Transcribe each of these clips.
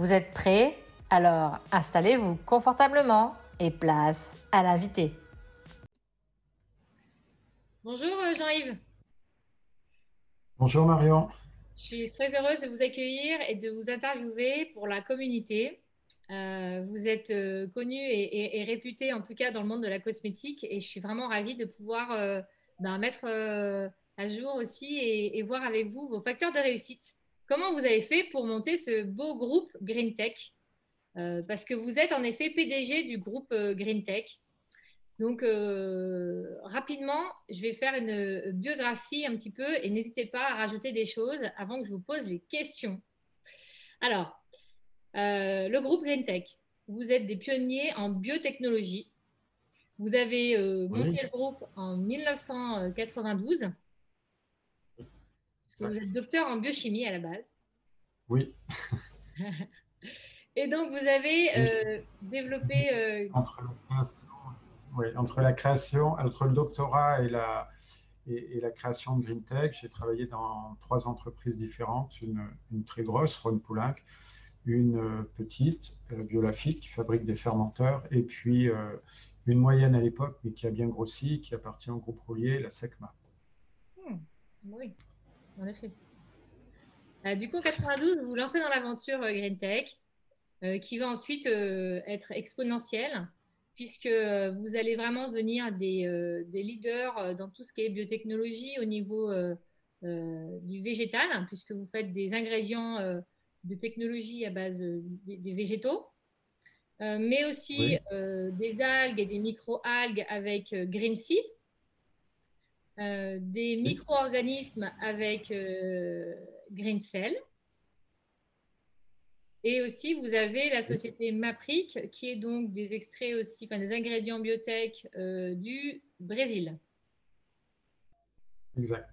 Vous êtes prêts? Alors installez-vous confortablement et place à l'invité. Bonjour euh, Jean-Yves. Bonjour Marion. Je suis très heureuse de vous accueillir et de vous interviewer pour la communauté. Euh, vous êtes euh, connu et, réputé en tout cas dans le monde de la cosmétique et je suis vraiment ravie de pouvoir ben, mettre à jour aussi et, voir avec vous vos facteurs de réussite. Comment vous avez fait pour monter ce beau groupe Green Tech euh, Parce que vous êtes en effet PDG du groupe euh, Green Tech. Donc, euh, rapidement, je vais faire une biographie un petit peu et n'hésitez pas à rajouter des choses avant que je vous pose les questions. Alors, le groupe Green Tech, vous êtes des pionniers en biotechnologie. Vous avez monté le groupe en 1992 parce que vous êtes docteur en biochimie à la base. Oui. Et donc, vous avez euh, développé. Euh, entre, la création, entre le doctorat et la, et, la création de Green Tech, j'ai travaillé dans trois entreprises différentes une, très grosse, Ron Poulenc, une euh, petite, Biolafit, qui fabrique des fermenteurs, et puis une moyenne à l'époque, mais qui a bien grossi, qui appartient au groupe roulier, la SECMA. Hmm, oui en effet. Euh, du coup, en 92, vous vous lancez dans l'aventure euh, Green Tech, euh, qui va ensuite être exponentielle, puisque vous allez vraiment devenir des, leaders dans tout ce qui est biotechnologie au niveau du végétal, hein, puisque vous faites des ingrédients de technologie à base des, végétaux, mais aussi des algues et des micro-algues avec Green Sea, euh, des micro-organismes avec euh, Green Cell. Et aussi, vous avez la société Mapric, qui est donc des extraits aussi, enfin des ingrédients biotech euh, du Brésil. Exact.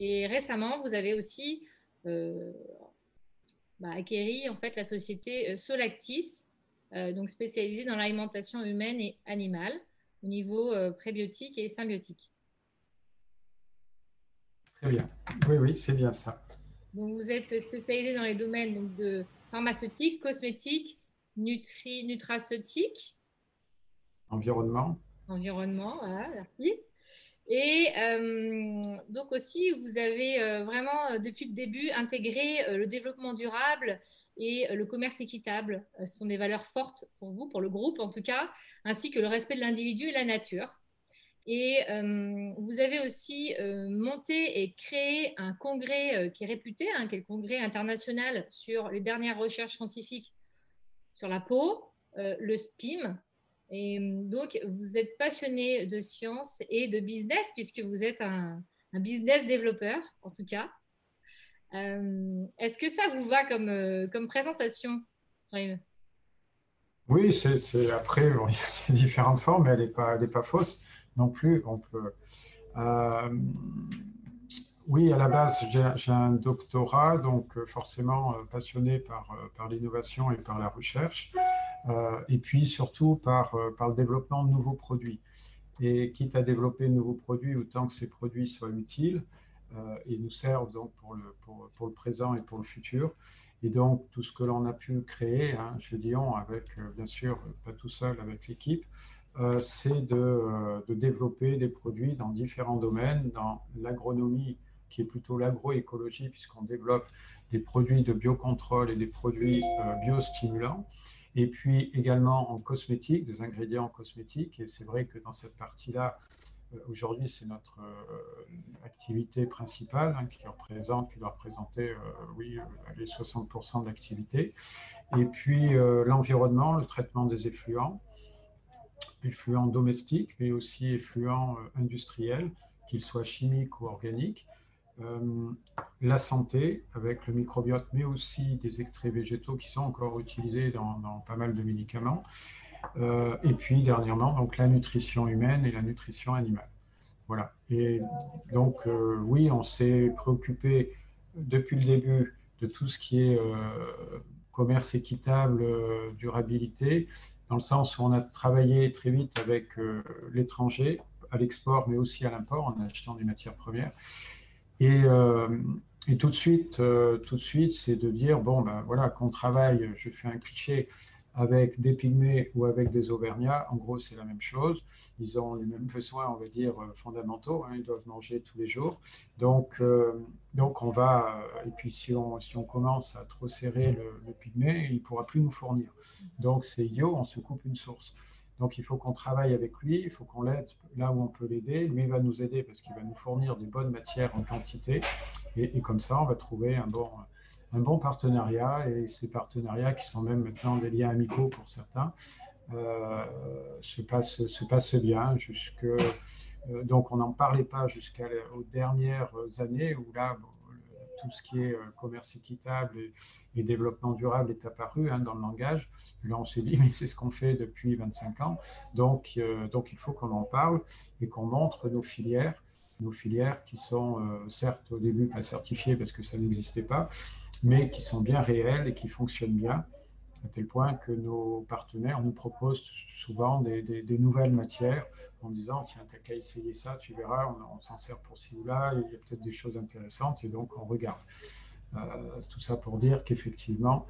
Et récemment, vous avez aussi bah, acquéri en fait la société Solactis, donc spécialisée dans l'alimentation humaine et animale au niveau prébiotique et symbiotique. Très bien. Oui, oui, c'est bien ça. Donc, vous êtes spécialisé dans les domaines donc, de pharmaceutique, cosmétique, nutri, nutraceutique. Environnement. Environnement, voilà, merci. Et euh, donc aussi, vous avez euh, vraiment, euh, depuis le début, intégré le développement durable et le commerce équitable. Ce sont des valeurs fortes pour vous, pour le groupe en tout cas, ainsi que le respect de l'individu et la nature. Et euh, vous avez aussi euh, monté et créé un congrès euh, qui est réputé, hein, qui est le congrès international sur les dernières recherches scientifiques sur la peau, le SPIM. Et donc, vous êtes passionné de science et de business, puisque vous êtes un, business développeur, en tout cas. Est-ce que ça vous va comme, comme présentation, Oui, c'est après, il y a différentes formes, mais elle n'est pas, pas fausse non plus. On peut, euh, oui, à la base, j'ai un doctorat, donc euh, forcément euh, passionné par, l'innovation et par la recherche, et puis surtout par, le développement de nouveaux produits. Et quitte à développer de nouveaux produits, autant que ces produits soient utiles et nous servent donc pour le, présent et pour le futur. Et donc, tout ce que l'on a pu créer hein, chez Dion, avec, bien sûr, pas tout seul, avec l'équipe, euh, c'est euh, de, développer des produits dans différents domaines, dans l'agronomie, qui est plutôt l'agroécologie, puisqu'on développe des produits de biocontrôle et des produits euh, biostimulants, et puis également en cosmétique, des ingrédients cosmétiques. Et c'est vrai que dans cette partie-là, aujourd'hui, c'est notre activité principale hein, qui, représente, qui doit représenter oui, les 60% de l'activité. Et puis l'environnement, le traitement des effluents effluents domestiques, mais aussi effluents euh, industriels, qu'ils soient chimiques ou organiques. la santé avec le microbiote, mais aussi des extraits végétaux qui sont encore utilisés dans, pas mal de médicaments. et puis dernièrement, donc la nutrition humaine et la nutrition animale. Voilà. Et donc, oui, on s'est préoccupé depuis le début de tout ce qui est commerce équitable, durabilité, dans le sens où on a travaillé très vite avec euh, l'étranger, à l'export, mais aussi à l'import, en achetant des matières premières. Et, euh, et tout de suite, euh, tout de suite, c'est de dire bon ben voilà, qu'on travaille. Je fais un cliché avec des pygmées ou avec des auvergnats, en gros, c'est la même chose. Ils ont les mêmes besoins, on va dire, euh, fondamentaux. Hein. ils doivent manger tous les jours. Donc, euh, donc on va, euh, et puis si on, si on commence à trop serrer le, pygmée, il ne pourra plus nous fournir. Donc, c'est idiot, on se coupe une source. Donc, il faut qu'on travaille avec lui, il faut qu'on l'aide là où on peut l'aider. Lui va nous aider parce qu'il va nous fournir des bonnes matières en quantité. Et, et comme ça, on va trouver un bon un bon partenariat et ces partenariats qui sont même maintenant des liens amicaux pour certains euh, se, passent, se passe bien jusque euh, donc on n'en parlait pas jusqu'aux dernières années où là tout ce qui est euh, commerce équitable et, développement durable est apparu hein, dans le langage. Là, on s'est dit, mais c'est ce qu'on fait depuis 25 ans. Donc, donc il faut qu'on en parle et qu'on montre nos filières, nos filières qui sont certes au début pas certifiées parce que ça n'existait pas, mais qui sont bien réels et qui fonctionnent bien, à tel point que nos partenaires nous proposent souvent des, nouvelles matières en disant tiens, t'as qu'à essayer ça, tu verras, on, s'en sert pour ci ou là, il y a peut-être des choses intéressantes et donc on regarde. Euh, tout ça pour dire qu'effectivement,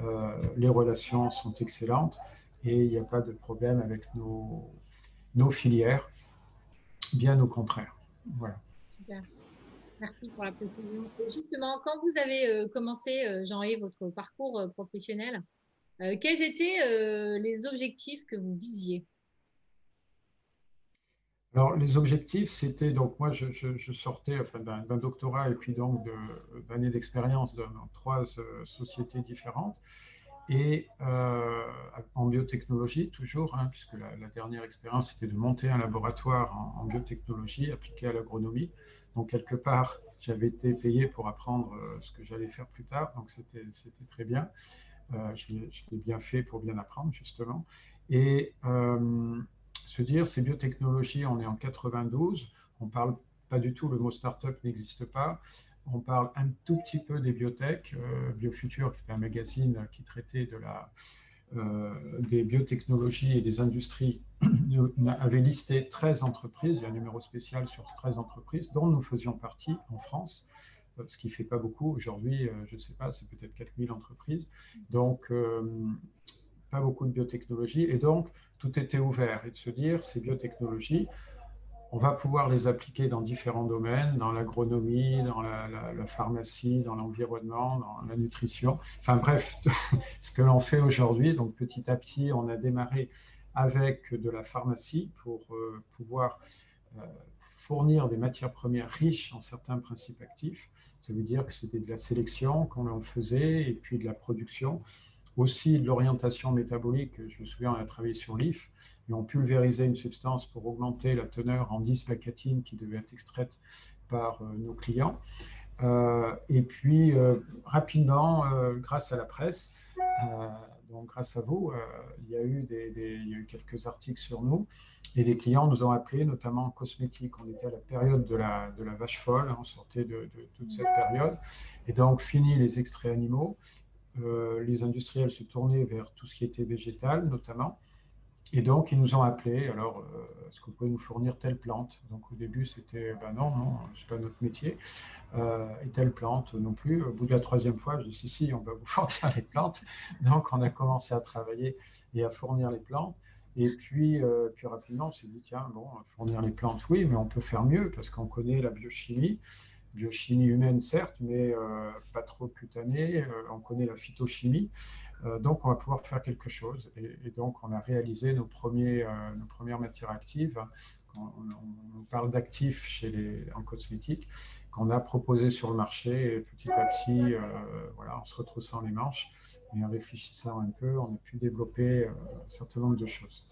euh, les relations sont excellentes et il n'y a pas de problème avec nos, nos filières, bien au contraire. Voilà. Super. Merci pour la précision. justement, quand vous avez euh, commencé, euh, Jean-Yves, votre parcours euh, professionnel, quels étaient les objectifs que vous visiez? Alors, les objectifs, c'était donc moi, je, sortais d'un doctorat et puis donc d'années d'expérience dans trois sociétés différentes et en biotechnologie toujours, hein, puisque la, dernière expérience était de monter un laboratoire en biotechnologie appliqué à l'agronomie. Donc, quelque part, j'avais été payé pour apprendre euh, ce que j'allais faire plus tard, donc c'était très bien. Euh, je l'ai bien fait pour bien apprendre, justement. Et euh, se dire, ces biotechnologies, on est en 92, on parle pas du tout, le mot start-up n'existe pas. On parle un tout petit peu des biotech. Biofuture, qui était un magazine qui traitait de la, des biotechnologies et des industries avait listé 13 entreprises, il y a un numéro spécial sur 13 entreprises, dont nous faisions partie en France, euh, ce qui ne fait pas beaucoup. Aujourd'hui, euh, je ne sais pas, c'est peut-être 4000 entreprises. Donc, euh, pas beaucoup de biotechnologie. Et donc, tout était ouvert. Et de se dire, ces biotechnologies, on va pouvoir les appliquer dans différents domaines, dans l'agronomie, dans la, pharmacie, dans l'environnement, dans la nutrition. Enfin bref, ce que l'on fait aujourd'hui. Donc petit à petit, on a démarré avec de la pharmacie pour euh, pouvoir euh, fournir des matières premières riches en certains principes actifs. Ça veut dire que c'était de la sélection qu'on en faisait et puis de la production. Aussi de l'orientation métabolique, je me souviens, on a travaillé sur l'IF et on pulvérisait une substance pour augmenter la teneur en 10 placatine qui devait être extraite par euh, nos clients. et puis, rapidement, grâce à la presse, donc, grâce à vous, euh, il, y a eu quelques articles sur nous et des clients nous ont appelés, notamment en cosmétique. On était à la période de la, de vache folle, hein, on sortait de, toute cette période. Et donc, fini les extraits animaux, euh, les industriels se tournaient vers tout ce qui était végétal, notamment. Et donc, ils nous ont appelés. Alors, euh, est-ce que vous pouvez nous fournir telle plante? Donc, au début, c'était ben non, non, c'est pas notre métier. Euh, et telle plante non plus. Au bout de la troisième fois, je dis si, si, on va vous fournir les plantes. Donc, on a commencé à travailler et à fournir les plantes. Et puis, puis rapidement, on s'est dit tiens, bon, fournir les plantes, oui, mais on peut faire mieux parce qu'on connaît la biochimie biochimie humaine, certes, mais pas trop cutanée. on connaît la phytochimie. Euh, donc, on va pouvoir faire quelque chose. Et, donc, on a réalisé nos, premiers, euh, nos premières matières actives. On, parle d'actifs chez les, en cosmétique qu'on a proposé sur le marché. Et petit à petit, euh, voilà, en se retroussant les manches et en réfléchissant un peu, on a pu développer un certain nombre de choses.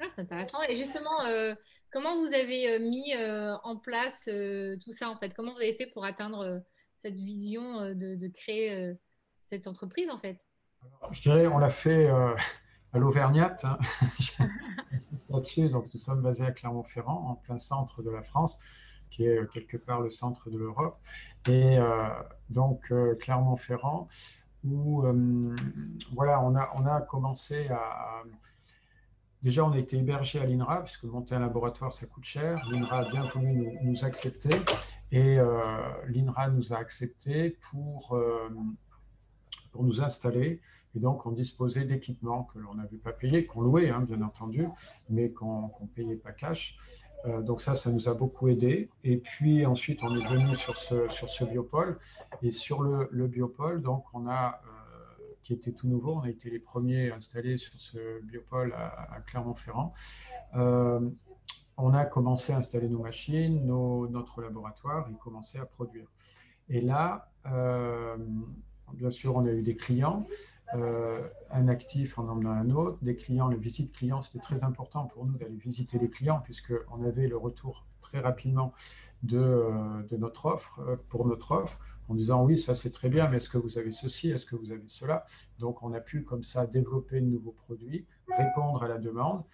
Ah, c'est intéressant. Et justement, Comment vous avez mis en place tout ça en fait? Comment vous avez fait pour atteindre cette vision de, créer cette entreprise en fait? Je dirais, on l'a fait à l'Auvergnat. Hein. donc nous sommes basés à Clermont-Ferrand, en plein centre de la France, qui est quelque part le centre de l'Europe. Et donc Clermont-Ferrand, où euh, voilà, on a, on a commencé à, Déjà, on a été hébergé à l'INRA, puisque monter un laboratoire, ça coûte cher. L'INRA a bien voulu nous, accepter. Et euh, l'INRA nous a acceptés pour, euh, pour nous installer. Et donc, on disposait d'équipements que l'on n'avait pas payés, qu'on louait, hein, bien entendu, mais qu'on ne payait pas cash. Euh, donc ça, ça nous a beaucoup aidé. Et puis ensuite, on est venu sur ce, sur ce biopôle. Et sur le, le biopôle, donc on a, qui était tout nouveau, on a été les premiers installés sur ce biopôle à, Clermont-Ferrand. Euh, on a commencé à installer nos machines, notre laboratoire et commencer à produire. Et là, bien sûr, on a eu des clients. Euh, un actif en emmenant un autre, des clients, les visites clients, c'était très important pour nous d'aller visiter les clients puisqu'on avait le retour très rapidement de, euh, notre offre, euh, pour notre offre, en disant oui, ça c'est très bien, mais est-ce que vous avez ceci, est-ce que vous avez cela? Donc on a pu comme ça développer de nouveaux produits, répondre à la demande,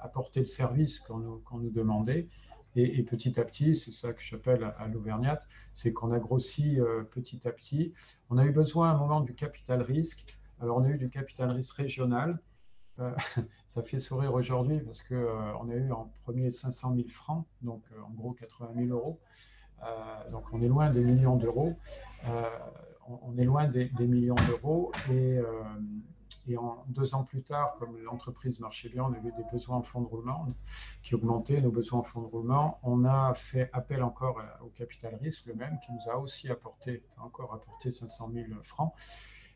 apporter le service qu'on nous, demandait. Et, petit à petit, c'est ça que j'appelle à, l'Auvergnat, c'est qu'on a grossi euh, petit à petit. On a eu besoin à un moment du capital risque. Alors, on a eu du capital risque régional. Euh, ça fait sourire aujourd'hui parce qu'on euh, on a eu en premier 500 000 francs, donc en gros 80 000 euros. Donc, on est loin des millions d'euros. On, est loin des, millions d'euros. Et et en, deux ans plus tard, comme l'entreprise marchait bien, on avait des besoins en fonds de roulement qui augmentaient, nos besoins en fonds de roulement. On a fait appel encore au capital risque, le même, qui nous a aussi apporté, encore apporté 500 000 francs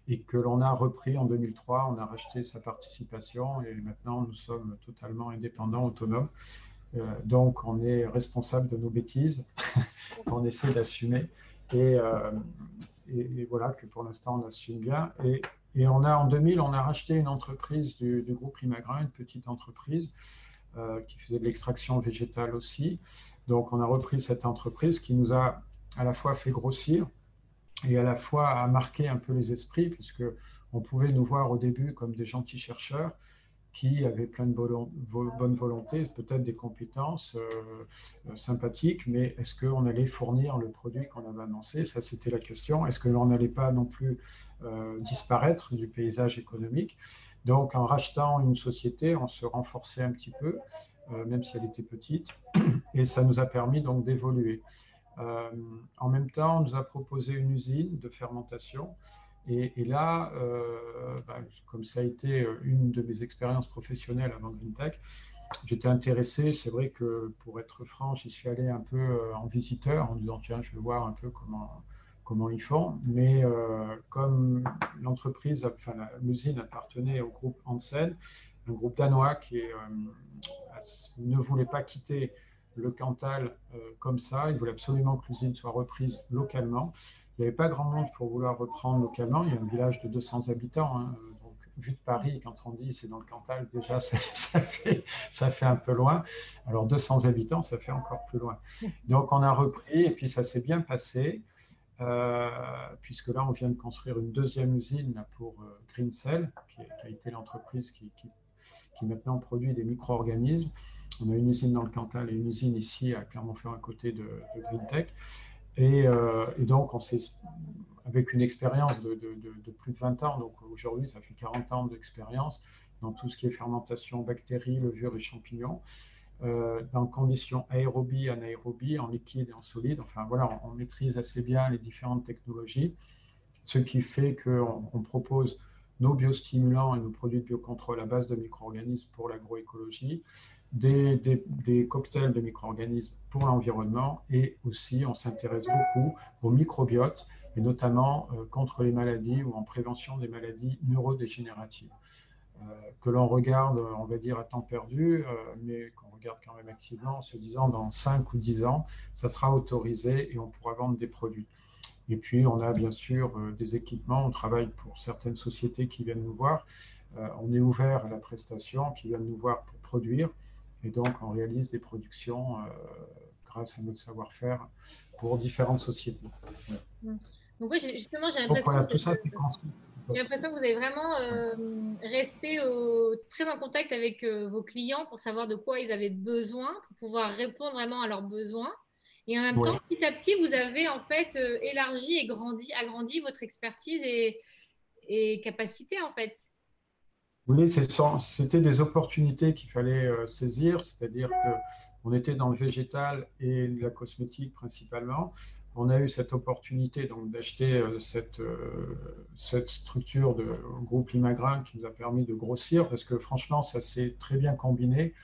et que l'on a repris en 2003. On a racheté sa participation et maintenant nous sommes totalement indépendants, autonomes. Euh, donc on est responsable de nos bêtises qu'on essaie d'assumer et, euh, et, voilà que pour l'instant on assume bien. Et on a, en 2000, on a racheté une entreprise du, groupe Limagrin, une petite entreprise euh, qui faisait de l'extraction végétale aussi. Donc, on a repris cette entreprise qui nous a à la fois fait grossir et à la fois a marqué un peu les esprits, puisque on pouvait nous voir au début comme des gentils chercheurs, qui avaient plein de bonne volonté, peut-être des compétences euh, euh, sympathiques, mais est-ce qu'on allait fournir le produit qu'on avait annoncé? Ça, c'était la question. Est-ce que l'on n'allait pas non plus euh, disparaître du paysage économique? Donc, en rachetant une société, on se renforçait un petit peu, même si elle était petite, et ça nous a permis donc d'évoluer. en même temps, on nous a proposé une usine de fermentation et, là, euh, bah, comme ça a été euh, une de mes expériences professionnelles avant GreenTech, j'étais intéressé. C'est vrai que pour être franc, j'y suis allé un peu euh, en visiteur en disant tiens, je vais voir un peu comment, comment ils font. Mais comme l'entreprise, enfin l'usine appartenait au groupe Hansen, un groupe danois qui ne voulait pas quitter le Cantal comme ça, il voulait absolument que l'usine soit reprise localement. Il n'y avait pas grand monde pour vouloir reprendre localement. Il y a un village de 200 habitants. Hein. Vu de Paris, quand on dit c'est dans le Cantal, déjà, ça, fait, un peu loin. Alors, 200 habitants, ça fait encore plus loin. Donc, on a repris et puis ça s'est bien passé. Euh, puisque là, on vient de construire une deuxième usine pour euh, Greencell, qui, a été l'entreprise qui, qui, maintenant produit des micro-organismes. On a une usine dans le Cantal et une usine ici à Clermont-Ferrand à côté de, de GreenTech. Euh, et, donc, on avec une expérience de, plus de 20 ans, donc aujourd'hui, ça fait 40 ans d'expérience dans tout ce qui est fermentation, bactéries, levures et champignons, euh, dans conditions aérobie, anaérobie, en liquide et en solide. Enfin, voilà, on, maîtrise assez bien les différentes technologies, ce qui fait qu'on on propose nos biostimulants et nos produits de biocontrôle à base de micro-organismes pour l'agroécologie, des, cocktails de micro-organismes pour l'environnement et aussi on s'intéresse beaucoup au microbiote et notamment euh, contre les maladies ou en prévention des maladies neurodégénératives. Euh, que l'on regarde, on va dire, à temps perdu, euh, mais qu'on regarde quand même activement en se disant dans 5 ou 10 ans, ça sera autorisé et on pourra vendre des produits. Et puis, on a bien sûr des équipements, on travaille pour certaines sociétés qui viennent nous voir, on est ouvert à la prestation, qui viennent nous voir pour produire, Et donc, on réalise des productions grâce à notre savoir-faire pour différentes sociétés. Donc oui, justement, j'ai l'impression que, vous avez vraiment euh, resté très en contact avec euh, vos clients pour savoir de quoi ils avaient besoin, pour pouvoir répondre vraiment à leurs besoins. Et en même temps, petit à petit, vous avez en fait euh, élargi et grandi, agrandi votre expertise et, et capacité en fait. Oui, c'était des opportunités qu'il fallait saisir, c'est-à-dire qu'on était dans le végétal et la cosmétique principalement on a eu cette opportunité d'acheter euh, cette, euh, cette structure de groupe Limagrin qui nous a permis de grossir parce que franchement, ça s'est très bien combiné.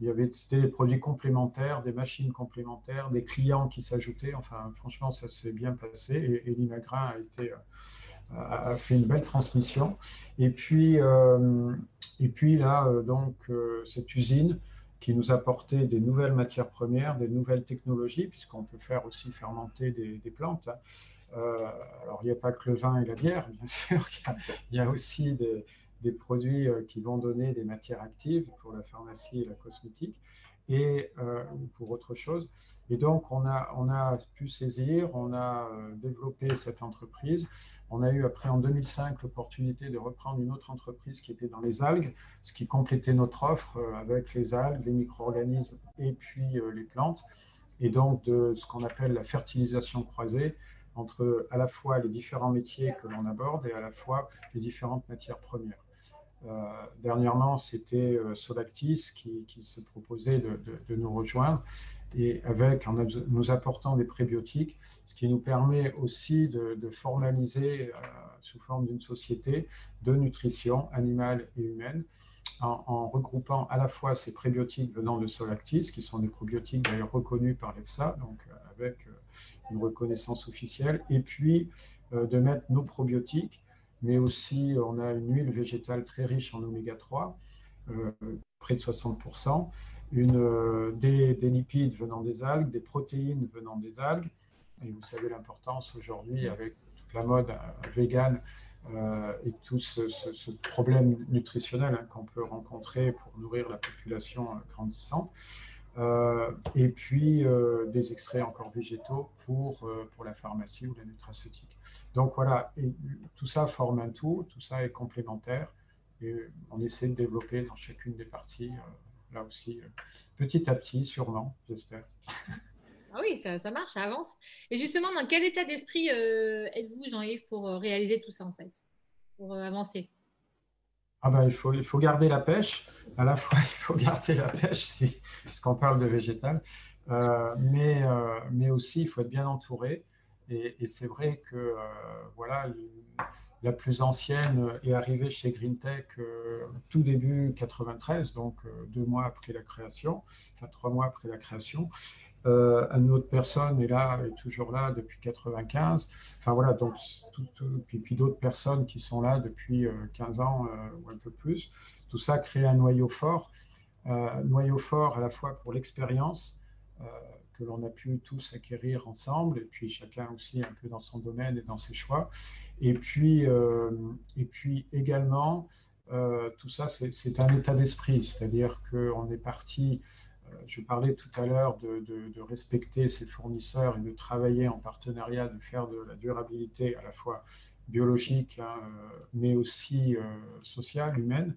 Il y avait des produits complémentaires, des machines complémentaires, des clients qui s'ajoutaient. Enfin, franchement, ça s'est bien passé et, et Limagrin a été euh, a fait une belle transmission. Et puis, et puis là, donc, cette usine qui nous apportait des nouvelles matières premières, des nouvelles technologies, puisqu'on peut faire aussi fermenter des, plantes. Hein. Euh, alors, il n'y a pas que le vin et la bière, bien sûr, il y a, aussi des, produits euh, qui vont donner des matières actives pour la pharmacie et la cosmétique et euh, pour autre chose. Et donc, on a, on a pu saisir, on a euh, développé cette entreprise. On a eu après en 2005 l'opportunité de reprendre une autre entreprise qui était dans les algues, ce qui complétait notre offre euh, avec les algues, les micro-organismes et puis les plantes. Et donc, de ce qu'on appelle la fertilisation croisée entre à la fois les différents métiers que l'on aborde et à la fois les différentes matières premières. Euh, dernièrement, c'était euh, Solactis qui, se proposait de, nous rejoindre et avec, en nous apportant des prébiotiques, ce qui nous permet aussi de, formaliser euh, sous forme d'une société de nutrition animale et humaine, en, regroupant à la fois ces prébiotiques venant de Solactis, qui sont des probiotiques d'ailleurs reconnus par l'EFSA, donc avec une reconnaissance officielle, et puis de mettre nos probiotiques mais aussi on a une huile végétale très riche en oméga 3, euh, près de 60%, une, euh, des, lipides venant des algues, des protéines venant des algues, et vous savez l'importance aujourd'hui avec toute la mode euh, végane et tout ce, problème nutritionnel hein, qu'on peut rencontrer pour nourrir la population grandissante. Euh, et puis euh, des extraits encore végétaux pour, euh, pour la pharmacie ou la nutraceutique. Donc voilà, tout ça forme un tout, tout ça est complémentaire et on essaie de développer dans chacune des parties, là aussi, petit à petit, sûrement, j'espère. Ah oui, ça, marche, ça avance. Et justement, dans quel état d'esprit êtes-vous, Jean-Yves, pour réaliser tout ça en fait, pour avancer? Ah ben, il, faut, il faut garder la pêche. À la fois, il faut garder la pêche, puisqu'on parle de végétal, euh, mais, euh, mais aussi, il faut être bien entouré. Et, c'est vrai que euh, voilà, la plus ancienne est arrivée chez GreenTech tout début 93, donc deux mois après la création, enfin trois mois après la création. Euh, une autre personne est là, est toujours là depuis 95. Enfin voilà, donc puis, puis d'autres personnes qui sont là depuis 15 euh, ans euh, ou un peu plus. Tout ça crée un noyau fort, un noyau fort à la fois pour l'expérience que l'on a pu tous acquérir ensemble, et puis chacun aussi un peu dans son domaine et dans ses choix. Et puis, et puis également, tout ça, c'est un état d'esprit, c'est-à-dire qu'on est parti euh, je parlais tout à l'heure de, respecter ses fournisseurs et de travailler en partenariat, de faire de la durabilité à la fois biologique, hein, euh, mais aussi euh, sociale, humaine.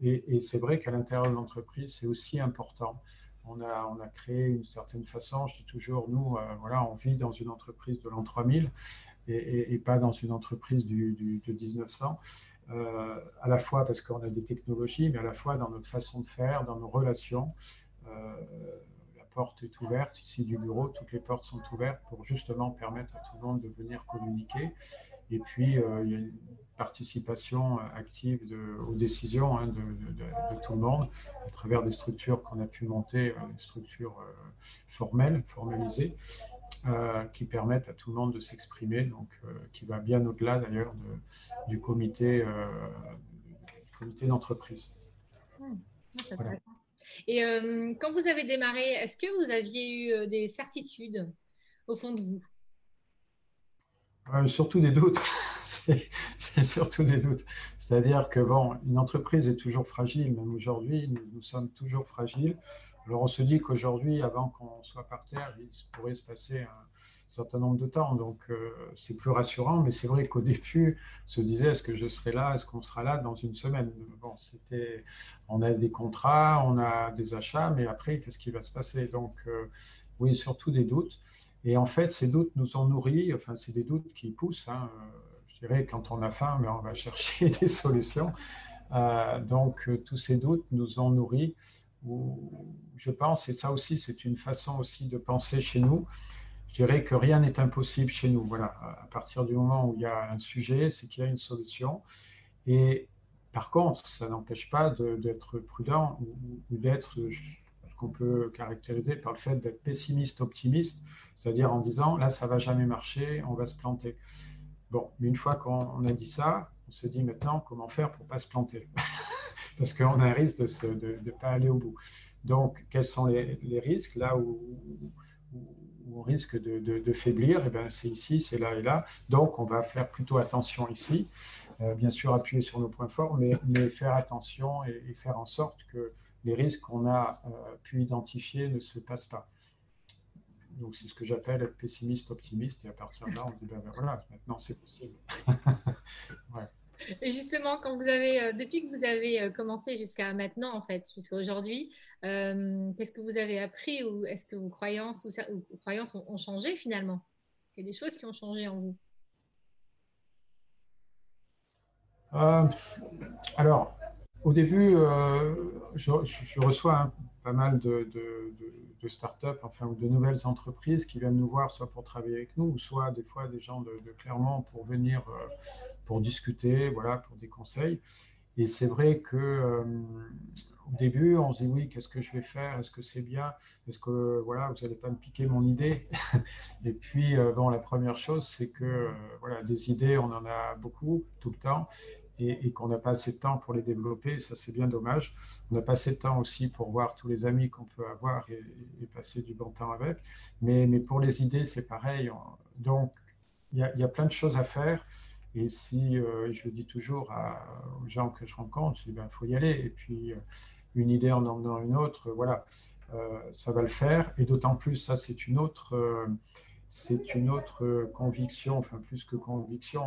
Et, c'est vrai qu'à l'intérieur de l'entreprise, c'est aussi important. On a, créé une certaine façon, je dis toujours, nous, voilà, on vit dans une entreprise de l'an 3000 et, pas dans une entreprise du, de 1900. à la fois parce qu'on a des technologies, mais à la fois dans notre façon de faire, dans nos relations, euh, la porte est ouverte ici du bureau, toutes les portes sont ouvertes pour justement permettre à tout le monde de venir communiquer. Et puis, euh, il y a une participation active aux décisions hein, de, tout le monde à travers des structures qu'on a pu monter, euh, des structures formelles, formalisées, qui permettent à tout le monde de s'exprimer, donc qui va bien au-delà d'ailleurs du comité, comité d'entreprise. Mmh. Et euh, quand vous avez démarré, est-ce que vous aviez eu euh, des certitudes au fond de vous? Euh, Surtout des doutes. c'est surtout des doutes. C'est-à-dire que bon, une entreprise est toujours fragile, même aujourd'hui, nous, sommes toujours fragiles. Alors on se dit qu'aujourd'hui, avant qu'on soit par terre, il pourrait se passer un certain nombre de temps, donc euh, c'est plus rassurant, mais c'est vrai qu'au début, se disait, est-ce que je serai là, est-ce qu'on sera là dans une semaine? Bon, c'était, on a des contrats, on a des achats, mais après, qu'est-ce qui va se passer? Donc euh, oui, surtout des doutes. Et en fait, ces doutes nous ont nourris, enfin, c'est des doutes qui poussent. Hein, je dirais, quand on a faim, mais on va chercher des solutions. donc, tous ces doutes nous ont nourris je pense, et ça aussi, c'est une façon aussi de penser chez nous. Je dirais que rien n'est impossible chez nous. Voilà, à partir du moment où il y a un sujet, c'est qu'il y a une solution. Et par contre, ça n'empêche pas d'être prudent ou, d'être ce qu'on peut caractériser par le fait d'être pessimiste, optimiste, c'est-à-dire en disant là, ça va jamais marcher, on va se planter. Bon, mais une fois qu'on a dit ça, on se dit maintenant comment faire pour pas se planter. parce qu'on a un risque de ne pas aller au bout. Donc, quels sont les, risques Là où, on risque de, faiblir, eh ben, c'est ici, c'est là et là. Donc, on va faire plutôt attention ici. Euh, bien sûr, appuyer sur nos points forts, mais, faire attention et, faire en sorte que les risques qu'on a euh, pu identifier ne se passent pas. Donc, c'est ce que j'appelle être pessimiste, optimiste. Et à partir de là, on dit, ben, ben voilà, maintenant c'est possible. Et justement, quand vous avez, euh, depuis que vous avez euh, commencé jusqu'à maintenant, en fait, jusqu'à aujourd'hui, euh, qu'est-ce que vous avez appris ou est-ce que vos croyances, ou, croyances ont, changé finalement? A des choses qui ont changé en vous. Alors, au début, je, reçois pas mal de, de, start-up, enfin, ou de nouvelles entreprises qui viennent nous voir, soit pour travailler avec nous, ou soit des fois des gens de, Clermont pour venir pour discuter, voilà, pour des conseils. Et c'est vrai que euh, au début, on se dit oui, qu'est-ce que je vais faire? Est-ce que c'est bien? Est-ce que voilà, vous n'allez pas me piquer mon idée? Et puis, euh, bon, la première chose, c'est que euh, voilà, des idées, on en a beaucoup tout le temps. Et, qu'on n'a pas assez de temps pour les développer, ça c'est bien dommage. On n'a pas assez de temps aussi pour voir tous les amis qu'on peut avoir et, passer du bon temps avec. Mais, mais pour les idées, c'est pareil. Donc, il y, y, a plein de choses à faire. Et si, euh, je dis toujours aux gens que je rencontre, il ben, faut y aller. Et puis, euh, une idée en emmenant une autre, voilà, euh, ça va le faire. Et d'autant plus, ça, c'est une autre, c'est une autre conviction, enfin, plus que conviction,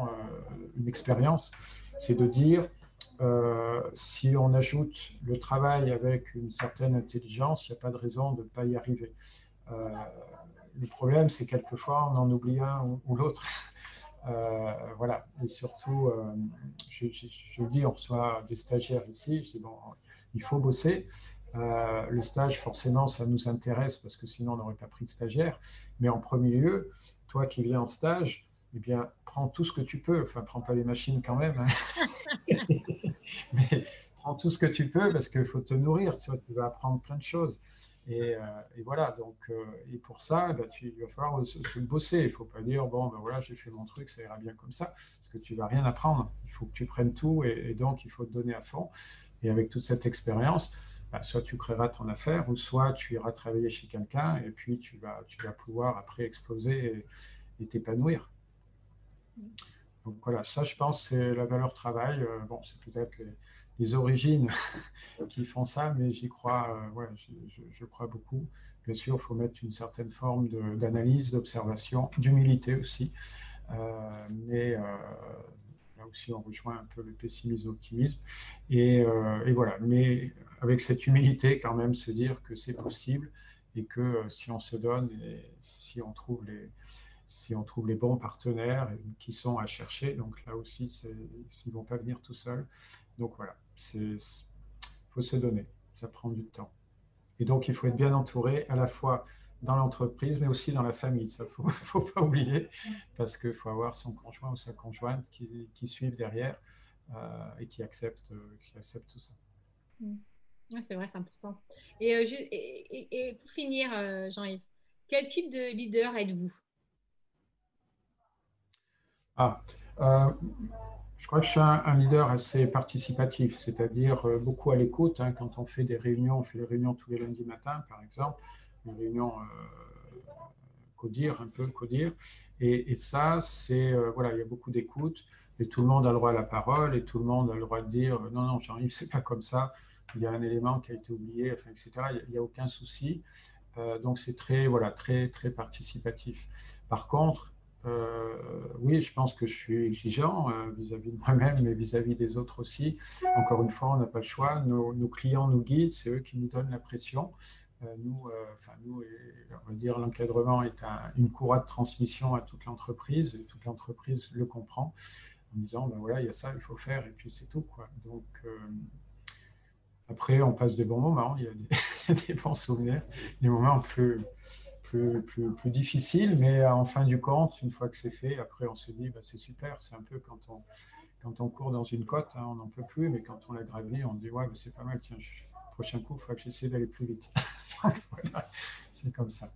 une expérience, c'est de dire, si on ajoute le travail avec une certaine intelligence, il n'y a pas de raison de ne pas y arriver. le problème, c'est quelquefois, on en oublie un ou l'autre. Euh, voilà, et surtout, euh, je, je, dis, on reçoit des stagiaires ici, je dis, bon, il faut bosser. Euh, le stage, forcément, ça nous intéresse parce que sinon, on n'aurait pas pris de stagiaire. Mais en premier lieu, toi qui viens en stage, eh bien, prends tout ce que tu peux. Enfin, prends pas les machines quand même. Hein. Mais prends tout ce que tu peux parce qu'il faut te nourrir. Tu, vas apprendre plein de choses. Euh, et, voilà, donc, euh, et pour ça, bah, il va falloir se, bosser. Il ne faut pas dire, bon, ben voilà, j'ai fait mon truc, ça ira bien comme ça, parce que tu ne vas rien apprendre. Il faut que tu prennes tout, et, donc il faut te donner à fond. Et avec toute cette expérience, bah, soit tu créeras ton affaire, ou soit tu iras travailler chez quelqu'un, et puis tu vas pouvoir après exploser et t'épanouir. Donc voilà, ça je pense c'est la valeur travail. Euh, bon, c'est peut-être les, origines qui font ça, mais j'y crois, euh, ouais, je, crois beaucoup. Bien sûr, il faut mettre une certaine forme d'analyse, d'observation, d'humilité aussi. Euh, mais euh, là aussi, on rejoint un peu le pessimisme, l'optimisme. Et, et, voilà, mais avec cette humilité, quand même, se dire que c'est possible et que si on se donne et si on trouve les, si on trouve les bons partenaires qui sont à chercher, donc là aussi, ils ne vont pas venir tout seuls. Donc voilà, il faut se donner, ça prend du temps. Et donc, il faut être bien entouré à la fois dans l'entreprise, mais aussi dans la famille. Ça, ne faut, pas oublier, parce qu'il faut avoir son conjoint ou sa conjointe qui, qui suivent derrière euh, et qui acceptent, qui acceptent tout ça. Mmh. c'est vrai, c'est important. Et, euh, et, pour finir, euh, Jean-Yves, quel type de leader êtes-vous? Ah, je crois que je suis un, leader assez participatif, c'est-à-dire euh, beaucoup à l'écoute. Hein, quand on fait des réunions, on fait des réunions tous les lundis matins, par exemple, une réunion euh, codir, un peu codir. Et, et ça, c'est, euh, voilà, il y a beaucoup d'écoute, et tout le monde a le droit à la parole, et tout le monde a le droit de dire non, non, Jean-Yves, c'est pas comme ça. il y a un élément qui a été oublié, etc. Il n'y a, aucun souci. Euh, donc c'est très, voilà, très, très participatif. Par contre, euh, oui, je pense que je suis exigeant euh, vis-à-vis de moi-même, mais vis-à-vis des autres aussi. Encore une fois, on n'a pas le choix. Nos, clients nous guident, c'est eux qui nous donnent la pression. nous, enfin, nous on va dire, l'encadrement est une courroie de transmission à toute l'entreprise, et toute l'entreprise le comprend en disant, ben voilà, il y a ça, il faut faire, et puis c'est tout. Donc, après, on passe des bons moments, il y a des, bons souvenirs, des moments plus, plus, plus, plus, difficiles, mais en fin du compte, une fois que c'est fait, après on se dit, bah, c'est super, c'est un peu quand on, quand on court dans une côte, hein, on n'en peut plus, mais quand on l'a gravi, on dit, ouais, bah, c'est pas mal, tiens, prochain coup, il faut que j'essaie d'aller plus vite. c'est comme ça.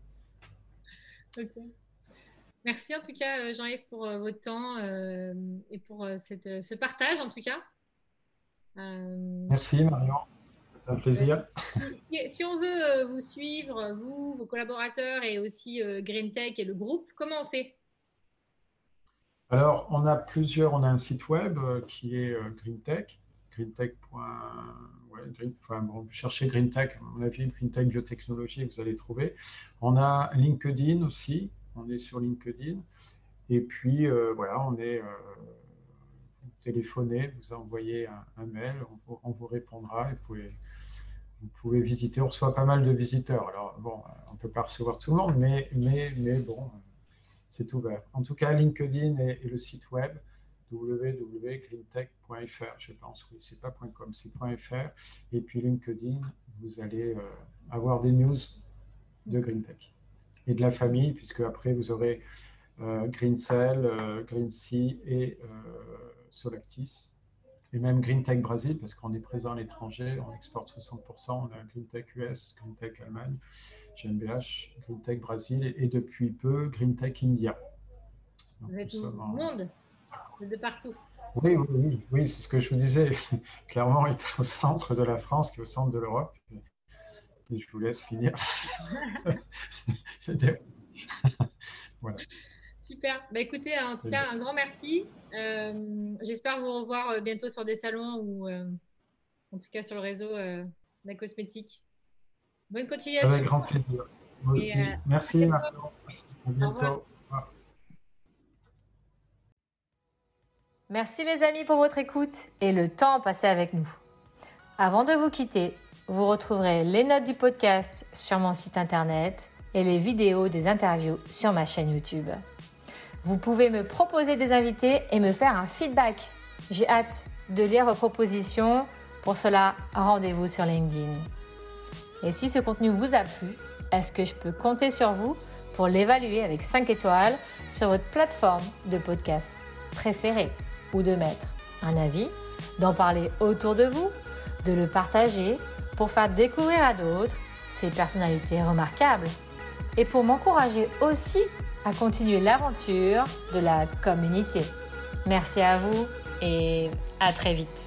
Merci en tout cas, euh, Jean-Yves, pour euh, votre temps euh, et pour cette, ce partage en tout cas. Merci Marion un plaisir. Si, on veut euh, vous suivre, vous, vos collaborateurs et aussi euh, Green Tech et le groupe, comment on fait? Alors, on a plusieurs, on a un site web euh, qui est GreenTech, greentech. enfin, bon, vous cherchez GreenTech, à mon avis, GreenTech biotechnologie, vous allez trouver. On a LinkedIn aussi, on est sur LinkedIn. Et puis, voilà, on est vous téléphonez, vous envoyez un, mail, on, on, vous répondra et vous pouvez vous pouvez visiter. On reçoit pas mal de visiteurs. Alors, bon, on ne peut pas recevoir tout le monde, mais, mais, mais bon, c'est ouvert. En tout cas, LinkedIn et, le site web www.greentech.fr, je pense. Oui, c'est pas .com, c'est .fr. Et puis LinkedIn, vous allez euh, avoir des news de GreenTech et de la famille, puisque après, vous aurez euh, GreenCell, euh, GreenSea et euh, Solactis et même Green Tech Brésil, parce qu'on est présent à l'étranger, on exporte 60%, on a Green Tech US, Green Tech Allemagne, GmbH, Green Tech Brésil et, depuis peu Green Tech India. vous êtes au monde, de partout. Oui, oui, oui, oui c'est ce que je vous disais. Clairement, on est au centre de la France, qui est au centre de l'Europe. Et je vous laisse finir. voilà. Super. Bah, écoutez, en tout cas, un grand merci. Euh, j'espère vous revoir euh, bientôt sur des salons ou euh, en tout cas sur le réseau de la cosmétique. Bonne continuation. Avec grand plaisir. merci, Marco. À bientôt. Merci les amis pour votre écoute et le temps passé avec nous. Avant de vous quitter, vous retrouverez les notes du podcast sur mon site internet et les vidéos des interviews sur ma chaîne YouTube. Vous pouvez me proposer des invités et me faire un feedback. J'ai hâte de lire vos propositions. Pour cela, rendez-vous sur LinkedIn. Et si ce contenu vous a plu, est-ce que je peux compter sur vous pour l'évaluer avec 5 étoiles sur votre plateforme de podcast préférée ou de mettre un avis, d'en parler autour de vous, de le partager pour faire découvrir à d'autres ces personnalités remarquables et pour m'encourager aussi à continuer l'aventure de la communauté. Merci à vous et à très vite.